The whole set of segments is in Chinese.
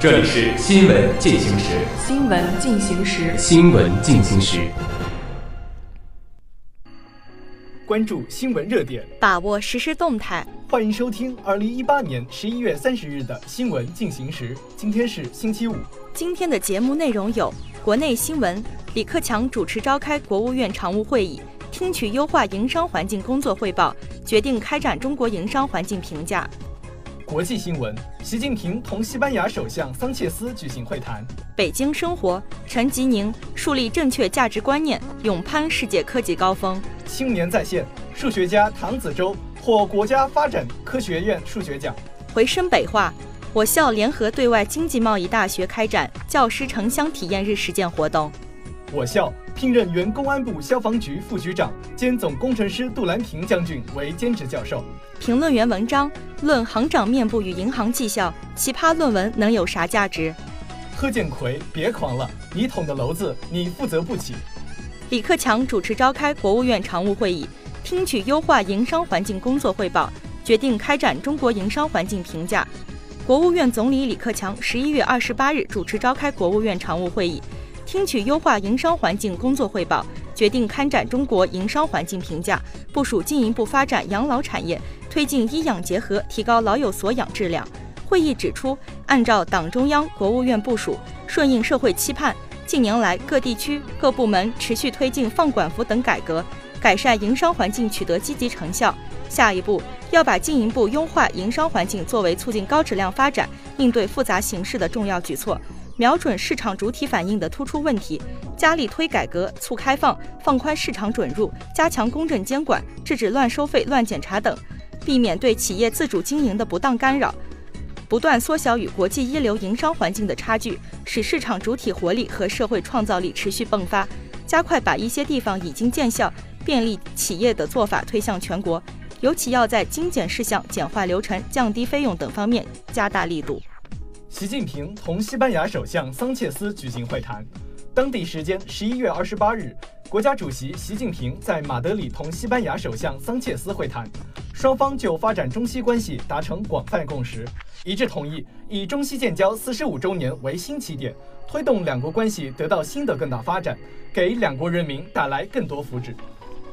这里是新闻进行时。新闻进行时。新闻进行时。关注新闻热点，把握实时动态。欢迎收听二零一八年十一月三十日的新闻进行时。今天是星期五。今天的节目内容有：国内新闻，李克强主持召开国务院常务会议，听取优化营商环境工作汇报，决定开展中国营商环境评价。国际新闻：习近平同西班牙首相桑切斯举行会谈。北京生活：陈吉宁树立正确价值观念，勇攀世界科技高峰。青年在线：数学家唐子洲获国家发展科学院数学奖。回深北话：我校联合对外经济贸易大学开展教师城乡体验日实践活动。我校聘任原公安部消防局副局长兼总工程师杜兰平将军为兼职教授。评论员文章论行长面部与银行绩效，奇葩论文能有啥价值？贺建奎，别狂了，你捅的娄子你负责不起。李克强主持召开国务院常务会议，听取优化营商环境工作汇报，决定开展中国营商环境评价。国务院总理李克强十一月二十八日主持召开国务院常务会议，听取优化营商环境工作汇报，决定开展中国营商环境评价，部署进一步发展养老产业。推进医养结合，提高老有所养质量。会议指出，按照党中央、国务院部署，顺应社会期盼，近年来各地区各部门持续推进放管服等改革，改善营商环境取得积极成效。下一步要把进一步优化营商环境作为促进高质量发展、应对复杂形势的重要举措，瞄准市场主体反映的突出问题，加力推改革、促开放、放宽市场准入，加强公正监管，制止乱收费、乱检查等。避免对企业自主经营的不当干扰，不断缩小与国际一流营商环境的差距，使市场主体活力和社会创造力持续迸发。加快把一些地方已经见效、便利企业的做法推向全国，尤其要在精简事项、简化流程、降低费用等方面加大力度。习近平同西班牙首相桑切斯举行会谈，当地时间十一月二十八日。国家主席习近平在马德里同西班牙首相桑切斯会谈，双方就发展中西关系达成广泛共识，一致同意以中西建交四十五周年为新起点，推动两国关系得到新的更大发展，给两国人民带来更多福祉。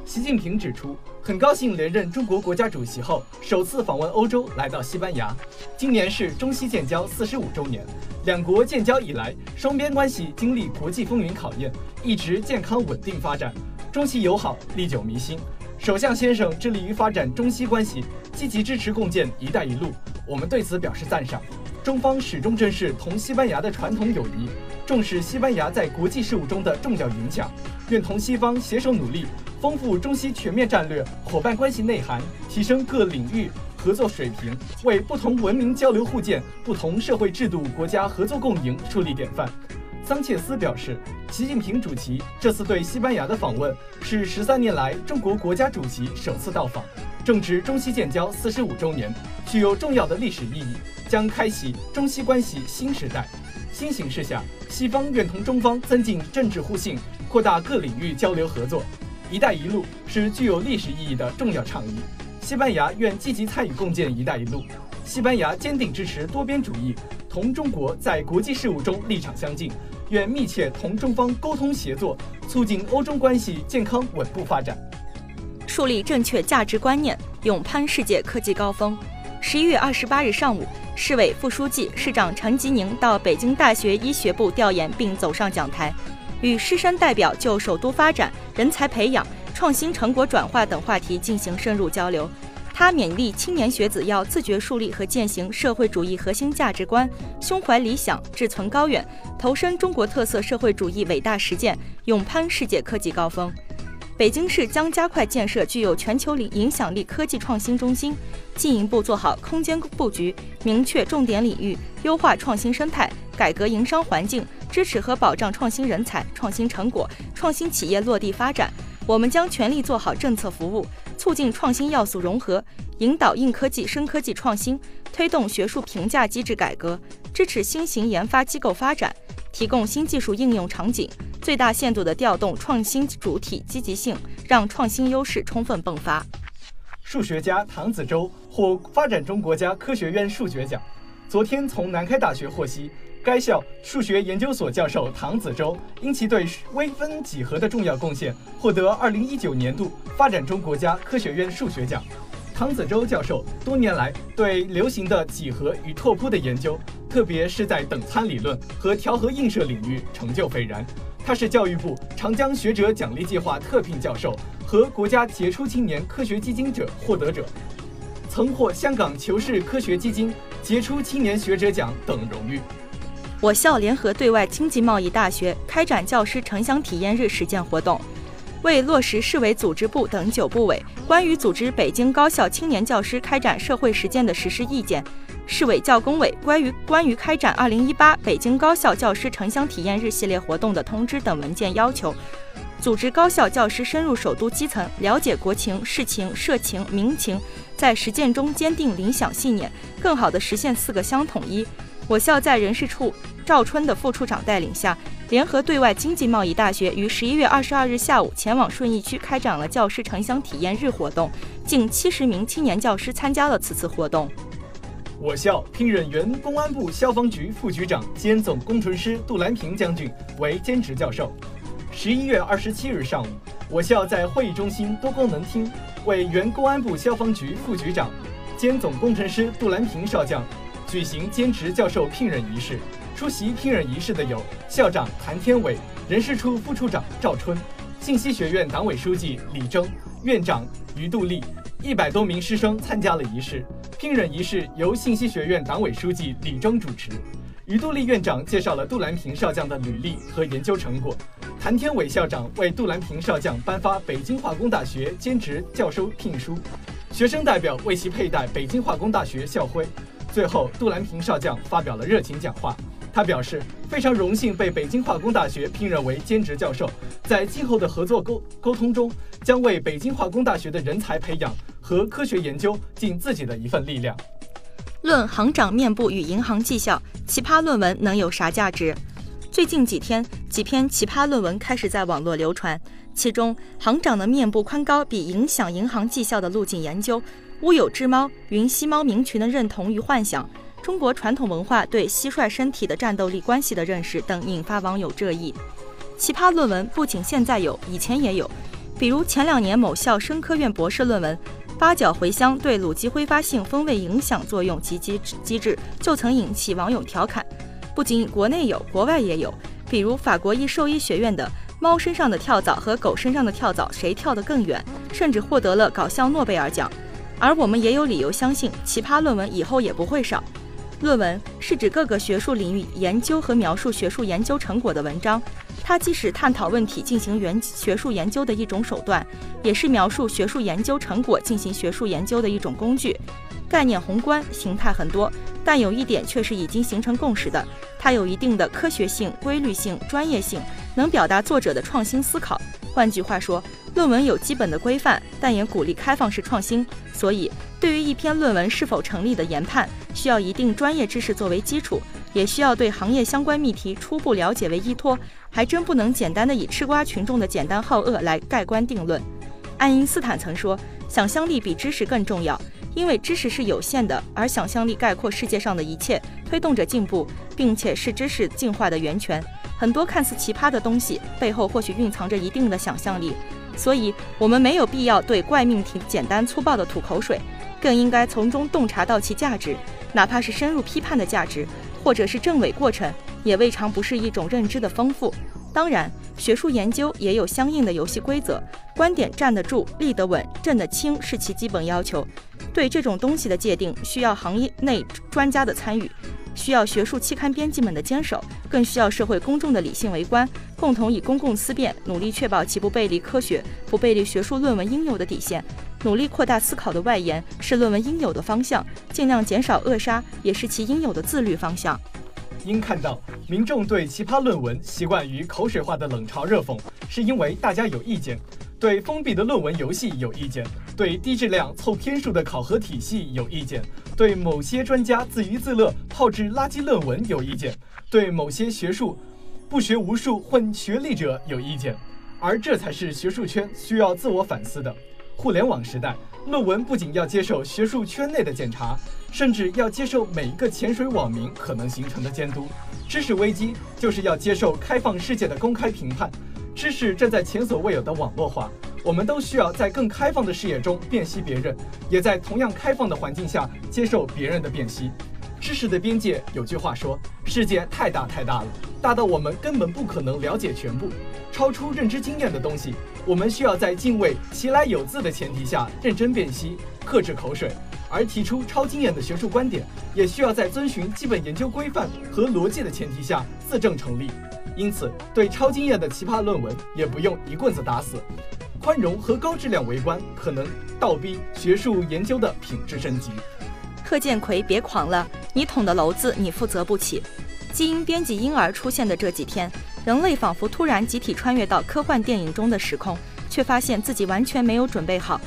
习近平指出，很高兴连任中国国家主席后首次访问欧洲，来到西班牙。今年是中西建交四十五周年，两国建交以来，双边关系经历国际风云考验，一直健康稳定发展，中西友好历久弥新。首相先生致力于发展中西关系，积极支持共建“一带一路”，我们对此表示赞赏。中方始终珍视同西班牙的传统友谊，重视西班牙在国际事务中的重要影响，愿同西方携手努力。丰富中西全面战略伙伴关系内涵，提升各领域合作水平，为不同文明交流互鉴、不同社会制度国家合作共赢树立典范。桑切斯表示，习近平主席这次对西班牙的访问是十三年来中国国家主席首次到访，正值中西建交四十五周年，具有重要的历史意义，将开启中西关系新时代。新形势下，西方愿同中方增进政治互信，扩大各领域交流合作。“一带一路”是具有历史意义的重要倡议，西班牙愿积极参与共建“一带一路”。西班牙坚定支持多边主义，同中国在国际事务中立场相近，愿密切同中方沟通协作，促进欧中关系健康稳步发展。树立正确价值观念，勇攀世界科技高峰。十一月二十八日上午，市委副书记、市长陈吉宁到北京大学医学部调研并走上讲台。与师生代表就首都发展、人才培养、创新成果转化等话题进行深入交流。他勉励青年学子要自觉树立和践行社会主义核心价值观，胸怀理想，志存高远，投身中国特色社会主义伟大实践，勇攀世界科技高峰。北京市将加快建设具有全球领影响力科技创新中心，进一步做好空间布局，明确重点领域，优化创新生态，改革营商环境。支持和保障创新人才、创新成果、创新企业落地发展。我们将全力做好政策服务，促进创新要素融合，引导硬科技、深科技创新，推动学术评价机制改革，支持新型研发机构发展，提供新技术应用场景，最大限度地调动创新主体积极性，让创新优势充分迸发。数学家唐子洲获发展中国家科学院数学奖。昨天从南开大学获悉。该校数学研究所教授唐子洲因其对微分几何的重要贡献，获得2019年度发展中国家科学院数学奖。唐子洲教授多年来对流行的几何与拓扑的研究，特别是在等参理论和调和映射领域成就斐然。他是教育部长江学者奖励计划特聘教授和国家杰出青年科学基金者获得者，曾获香港求是科学基金杰出青年学者奖等荣誉。我校联合对外经济贸易大学开展教师城乡体验日实践活动，为落实市委组织部等九部委关于组织北京高校青年教师开展社会实践的实施意见，市委教工委关于关于开展二零一八北京高校教师城乡体验日系列活动的通知等文件要求，组织高校教师深入首都基层，了解国情、市情、社情、民情，在实践中坚定理想信念，更好地实现四个相统一。我校在人事处赵春的副处长带领下，联合对外经济贸易大学于十一月二十二日下午前往顺义区开展了教师城乡体验日活动，近七十名青年教师参加了此次活动。我校聘任原公安部消防局副局长兼总工程师杜兰平将军为兼职教授。十一月二十七日上午，我校在会议中心多功能厅为原公安部消防局副局长兼总工程师杜兰平少将。举行兼职教授聘任仪式，出席聘任仪式的有校长谭天伟、人事处副处长赵春、信息学院党委书记李征、院长于杜丽，一百多名师生参加了仪式。聘任仪式由信息学院党委书记李征主持，于杜丽院长介绍了杜兰平少将的履历和研究成果，谭天伟校长为杜兰平少将颁发北京化工大学兼职教授聘书，学生代表为其佩戴北京化工大学校徽。最后，杜兰平少将发表了热情讲话。他表示非常荣幸被北京化工大学聘任为兼职教授，在今后的合作沟沟通中，将为北京化工大学的人才培养和科学研究尽自己的一份力量。论行长面部与银行绩效，奇葩论文能有啥价值？最近几天，几篇奇葩论文开始在网络流传，其中行长的面部宽高比影响银行绩效的路径研究。乌有之猫、云吸猫名群的认同与幻想，中国传统文化对蟋蟀身体的战斗力关系的认识等，引发网友热议。奇葩论文不仅现在有，以前也有，比如前两年某校生科院博士论文《八角茴香对卤鸡挥发性风味影响作用及机机制》，就曾引起网友调侃。不仅国内有，国外也有，比如法国一兽医学院的猫身上的跳蚤和狗身上的跳蚤谁跳得更远，甚至获得了搞笑诺贝尔奖。而我们也有理由相信，奇葩论文以后也不会少。论文是指各个学术领域研究和描述学术研究成果的文章，它既是探讨问题、进行原学术研究的一种手段，也是描述学术研究成果、进行学术研究的一种工具。概念宏观，形态很多，但有一点却是已经形成共识的：它有一定的科学性、规律性、专业性，能表达作者的创新思考。换句话说，论文有基本的规范，但也鼓励开放式创新。所以，对于一篇论文是否成立的研判，需要一定专业知识作为基础，也需要对行业相关命题初步了解为依托，还真不能简单的以吃瓜群众的简单好恶来盖棺定论。爱因斯坦曾说：“想象力比知识更重要，因为知识是有限的，而想象力概括世界上的一切，推动着进步，并且是知识进化的源泉。”很多看似奇葩的东西背后，或许蕴藏着一定的想象力，所以我们没有必要对怪命题简单粗暴的吐口水，更应该从中洞察到其价值，哪怕是深入批判的价值，或者是证伪过程，也未尝不是一种认知的丰富。当然，学术研究也有相应的游戏规则，观点站得住、立得稳、正得清是其基本要求。对这种东西的界定，需要行业内专家的参与。需要学术期刊编辑们的坚守，更需要社会公众的理性围观，共同以公共思辨，努力确保其不背离科学，不背离学术论文应有的底线，努力扩大思考的外延，是论文应有的方向，尽量减少扼杀，也是其应有的自律方向。应看到，民众对奇葩论文习惯于口水化的冷嘲热讽，是因为大家有意见；对封闭的论文游戏有意见；对低质量凑篇数的考核体系有意见；对某些专家自娱自乐炮制垃圾论文有意见；对某些学术不学无术混学历者有意见。而这才是学术圈需要自我反思的。互联网时代，论文不仅要接受学术圈内的检查，甚至要接受每一个潜水网民可能形成的监督。知识危机就是要接受开放世界的公开评判。知识正在前所未有的网络化，我们都需要在更开放的视野中辨析别人，也在同样开放的环境下接受别人的辨析。知识的边界，有句话说：世界太大太大了，大到我们根本不可能了解全部。超出认知经验的东西，我们需要在敬畏其来有自的前提下认真辨析、克制口水；而提出超经验的学术观点，也需要在遵循基本研究规范和逻辑的前提下自证成立。因此，对超经验的奇葩论文，也不用一棍子打死。宽容和高质量围观，可能倒逼学术研究的品质升级。贺建奎，别狂了，你捅的娄子你负责不起。基因编辑婴儿出现的这几天，人类仿佛突然集体穿越到科幻电影中的时空，却发现自己完全没有准备好。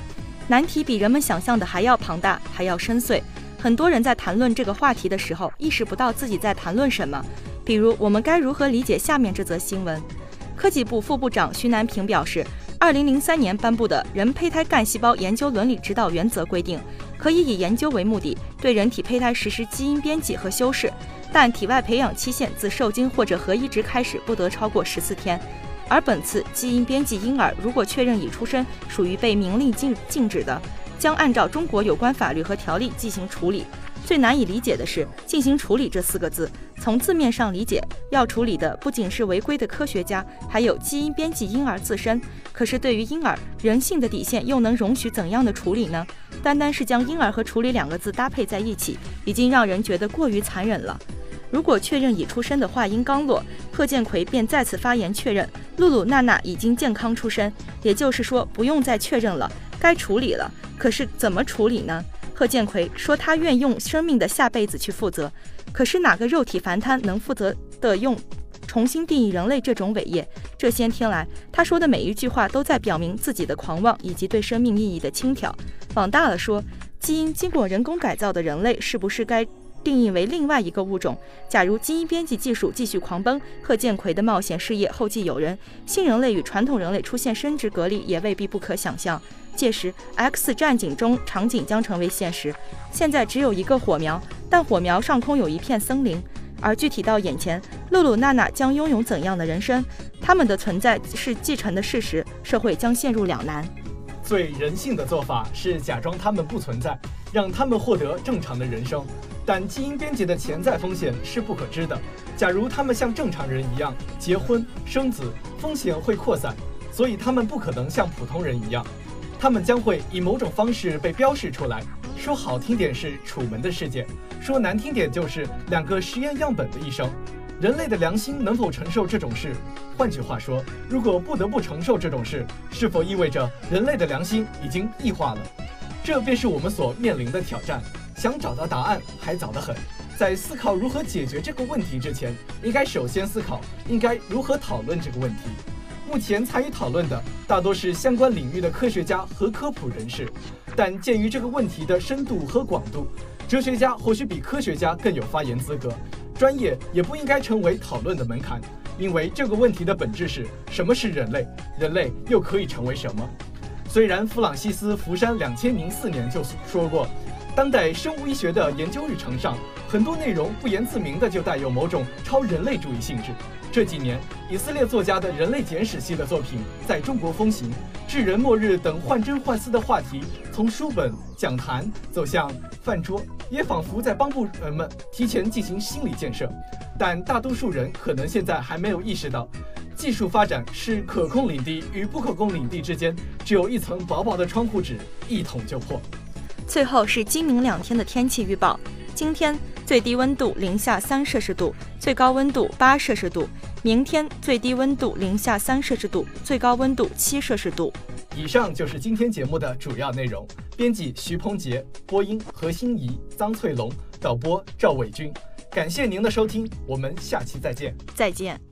难题比人们想象的还要庞大，还要深邃。很多人在谈论这个话题的时候，意识不到自己在谈论什么。比如，我们该如何理解下面这则新闻？科技部副部长徐南平表示，二零零三年颁布的《人胚胎干细胞研究伦理指导原则》规定，可以以研究为目的，对人体胚胎实施基因编辑和修饰。但体外培养期限自受精或者核移植开始不得超过十四天，而本次基因编辑婴儿如果确认已出生，属于被明令禁禁止的，将按照中国有关法律和条例进行处理。最难以理解的是“进行处理”这四个字，从字面上理解，要处理的不仅是违规的科学家，还有基因编辑婴儿自身。可是对于婴儿，人性的底线又能容许怎样的处理呢？单单是将婴儿和处理两个字搭配在一起，已经让人觉得过于残忍了。如果确认已出生的话音刚落，贺建奎便再次发言确认露露娜娜已经健康出生，也就是说不用再确认了，该处理了。可是怎么处理呢？贺建奎说他愿用生命的下辈子去负责，可是哪个肉体凡胎能负责的用重新定义人类这种伟业？这些天来他说的每一句话都在表明自己的狂妄以及对生命意义的轻佻。往大了说，基因经过人工改造的人类是不是该？定义为另外一个物种。假如基因编辑技术继续狂奔，贺建奎的冒险事业后继有人，新人类与传统人类出现生殖隔离也未必不可想象。届时，《X 战警》中场景将成为现实。现在只有一个火苗，但火苗上空有一片森林。而具体到眼前，露露娜娜将拥有怎样的人生？他们的存在是继承的事实，社会将陷入两难。最人性的做法是假装他们不存在，让他们获得正常的人生。但基因编辑的潜在风险是不可知的。假如他们像正常人一样结婚生子，风险会扩散，所以他们不可能像普通人一样。他们将会以某种方式被标示出来。说好听点是楚门的世界，说难听点就是两个实验样本的一生。人类的良心能否承受这种事？换句话说，如果不得不承受这种事，是否意味着人类的良心已经异化了？这便是我们所面临的挑战。想找到答案还早得很，在思考如何解决这个问题之前，应该首先思考应该如何讨论这个问题。目前参与讨论的大多是相关领域的科学家和科普人士，但鉴于这个问题的深度和广度，哲学家或许比科学家更有发言资格。专业也不应该成为讨论的门槛，因为这个问题的本质是什么是人类，人类又可以成为什么？虽然弗朗西斯·福山两千零四年就说过。当代生物医学的研究日程上，很多内容不言自明的就带有某种超人类主义性质。这几年，以色列作家的人类简史系的作品在中国风行，智人末日等患真幻思的话题从书本讲坛走向饭桌，也仿佛在帮助人们提前进行心理建设。但大多数人可能现在还没有意识到，技术发展是可控领地与不可控领地之间只有一层薄薄的窗户纸，一捅就破。最后是今明两天的天气预报：今天最低温度零下三摄氏度，最高温度八摄氏度；明天最低温度零下三摄氏度，最高温度七摄氏度。以上就是今天节目的主要内容。编辑徐鹏杰，播音何欣怡、张翠龙，导播赵伟军。感谢您的收听，我们下期再见。再见。